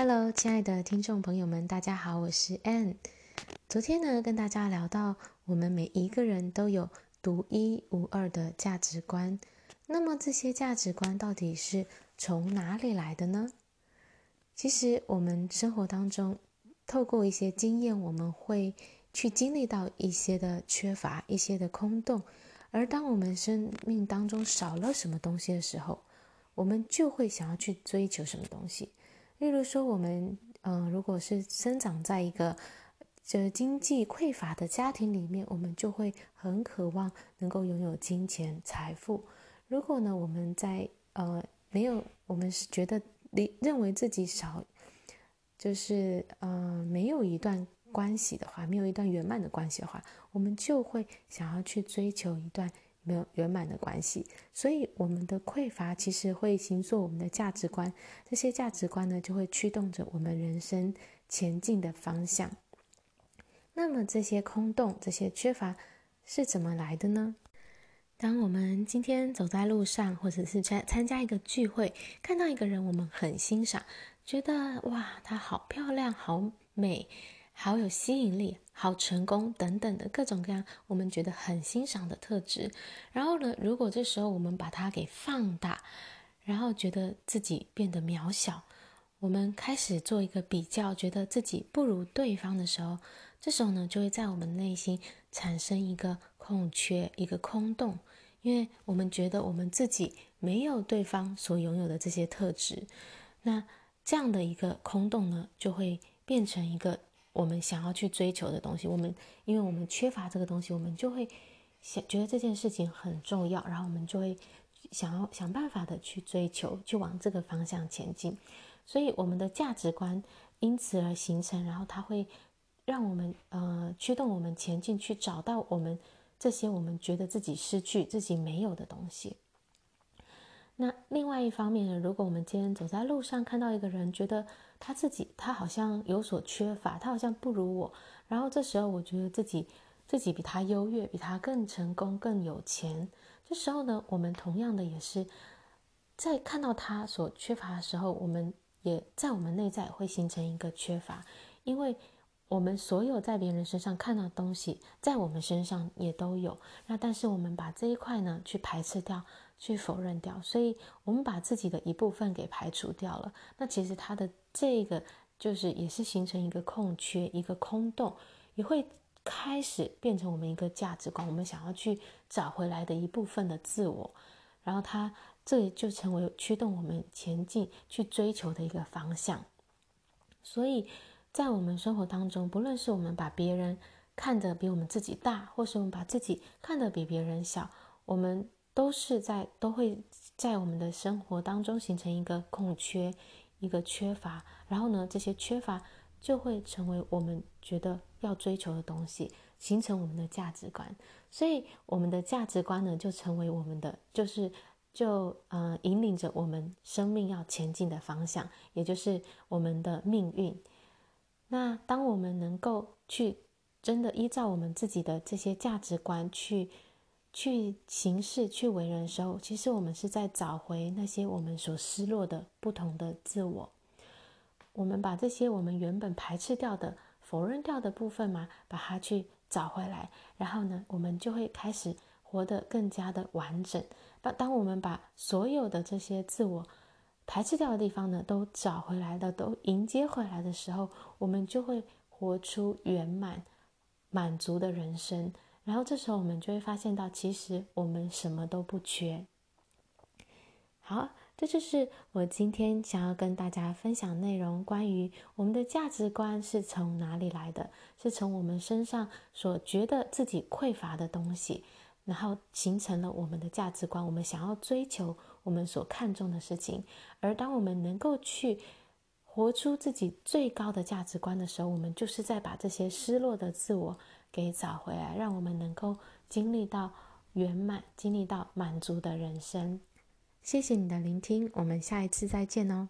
Hello，亲爱的听众朋友们，大家好，我是 Ann。昨天呢，跟大家聊到，我们每一个人都有独一无二的价值观。那么这些价值观到底是从哪里来的呢？其实我们生活当中，透过一些经验，我们会去经历到一些的缺乏，一些的空洞。而当我们生命当中少了什么东西的时候，我们就会想要去追求什么东西。例如说，我们嗯、如果是生长在一个就是经济匮乏的家庭里面，我们就会很渴望能够拥有金钱财富。如果呢，我们在呃没有，我们是觉得你认为自己少，就是呃没有一段关系的话，没有一段圆满的关系的话，我们就会想要去追求一段。没有圆满的关系，所以我们的匮乏其实会形塑我们的价值观，这些价值观呢，就会驱动着我们人生前进的方向。那么这些空洞、这些缺乏是怎么来的呢？当我们今天走在路上，或者是参参加一个聚会，看到一个人，我们很欣赏，觉得哇，她好漂亮，好美。好有吸引力，好成功等等的各种各样，我们觉得很欣赏的特质。然后呢，如果这时候我们把它给放大，然后觉得自己变得渺小，我们开始做一个比较，觉得自己不如对方的时候，这时候呢，就会在我们内心产生一个空缺，一个空洞，因为我们觉得我们自己没有对方所拥有的这些特质。那这样的一个空洞呢，就会变成一个。我们想要去追求的东西，我们因为我们缺乏这个东西，我们就会想觉得这件事情很重要，然后我们就会想要想办法的去追求，去往这个方向前进。所以我们的价值观因此而形成，然后它会让我们呃驱动我们前进，去找到我们这些我们觉得自己失去、自己没有的东西。那另外一方面呢，如果我们今天走在路上看到一个人，觉得他自己他好像有所缺乏，他好像不如我，然后这时候我觉得自己自己比他优越，比他更成功、更有钱。这时候呢，我们同样的也是在看到他所缺乏的时候，我们也在我们内在会形成一个缺乏，因为我们所有在别人身上看到的东西，在我们身上也都有。那但是我们把这一块呢去排斥掉。去否认掉，所以我们把自己的一部分给排除掉了。那其实它的这个就是也是形成一个空缺，一个空洞，也会开始变成我们一个价值观，我们想要去找回来的一部分的自我。然后它这就成为驱动我们前进去追求的一个方向。所以在我们生活当中，不论是我们把别人看得比我们自己大，或是我们把自己看得比别人小，我们。都是在都会在我们的生活当中形成一个空缺，一个缺乏，然后呢，这些缺乏就会成为我们觉得要追求的东西，形成我们的价值观。所以，我们的价值观呢，就成为我们的，就是就呃引领着我们生命要前进的方向，也就是我们的命运。那当我们能够去真的依照我们自己的这些价值观去。去行事、去为人的时候，其实我们是在找回那些我们所失落的不同的自我。我们把这些我们原本排斥掉的、否认掉的部分嘛，把它去找回来，然后呢，我们就会开始活得更加的完整。当当我们把所有的这些自我排斥掉的地方呢，都找回来了，都迎接回来的时候，我们就会活出圆满、满足的人生。然后这时候我们就会发现到，其实我们什么都不缺。好，这就是我今天想要跟大家分享内容，关于我们的价值观是从哪里来的，是从我们身上所觉得自己匮乏的东西，然后形成了我们的价值观，我们想要追求我们所看重的事情。而当我们能够去活出自己最高的价值观的时候，我们就是在把这些失落的自我。给找回来，让我们能够经历到圆满、经历到满足的人生。谢谢你的聆听，我们下一次再见哦。